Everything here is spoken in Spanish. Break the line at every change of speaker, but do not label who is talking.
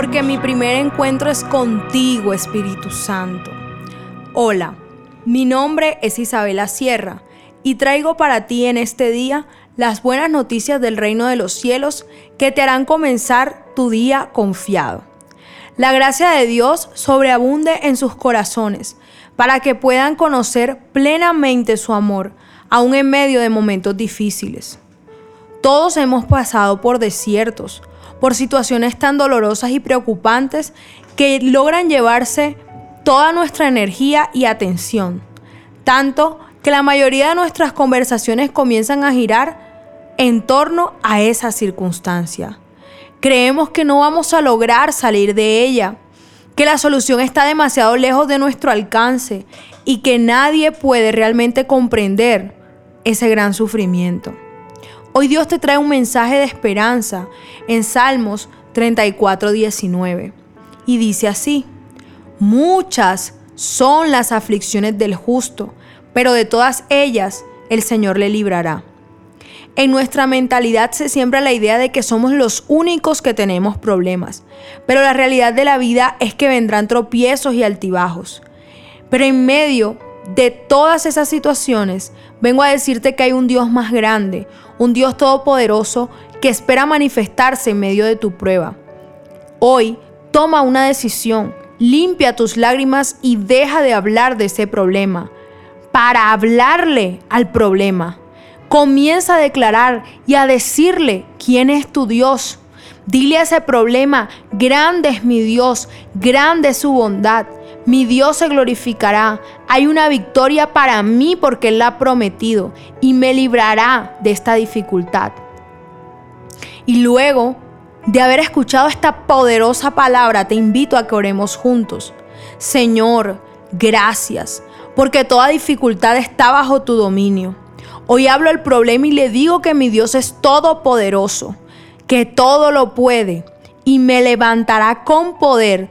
porque mi primer encuentro es contigo, Espíritu Santo. Hola, mi nombre es Isabela Sierra y traigo para ti en este día las buenas noticias del reino de los cielos que te harán comenzar tu día confiado. La gracia de Dios sobreabunde en sus corazones para que puedan conocer plenamente su amor, aun en medio de momentos difíciles. Todos hemos pasado por desiertos, por situaciones tan dolorosas y preocupantes que logran llevarse toda nuestra energía y atención, tanto que la mayoría de nuestras conversaciones comienzan a girar en torno a esa circunstancia. Creemos que no vamos a lograr salir de ella, que la solución está demasiado lejos de nuestro alcance y que nadie puede realmente comprender ese gran sufrimiento. Hoy Dios te trae un mensaje de esperanza en Salmos 34, 19 y dice así, muchas son las aflicciones del justo, pero de todas ellas el Señor le librará. En nuestra mentalidad se siembra la idea de que somos los únicos que tenemos problemas, pero la realidad de la vida es que vendrán tropiezos y altibajos. Pero en medio de todas esas situaciones, vengo a decirte que hay un Dios más grande, un Dios todopoderoso que espera manifestarse en medio de tu prueba. Hoy, toma una decisión, limpia tus lágrimas y deja de hablar de ese problema para hablarle al problema. Comienza a declarar y a decirle quién es tu Dios. Dile a ese problema, grande es mi Dios, grande es su bondad. Mi Dios se glorificará. Hay una victoria para mí porque Él la ha prometido y me librará de esta dificultad. Y luego de haber escuchado esta poderosa palabra, te invito a que oremos juntos. Señor, gracias porque toda dificultad está bajo tu dominio. Hoy hablo el problema y le digo que mi Dios es todopoderoso, que todo lo puede y me levantará con poder,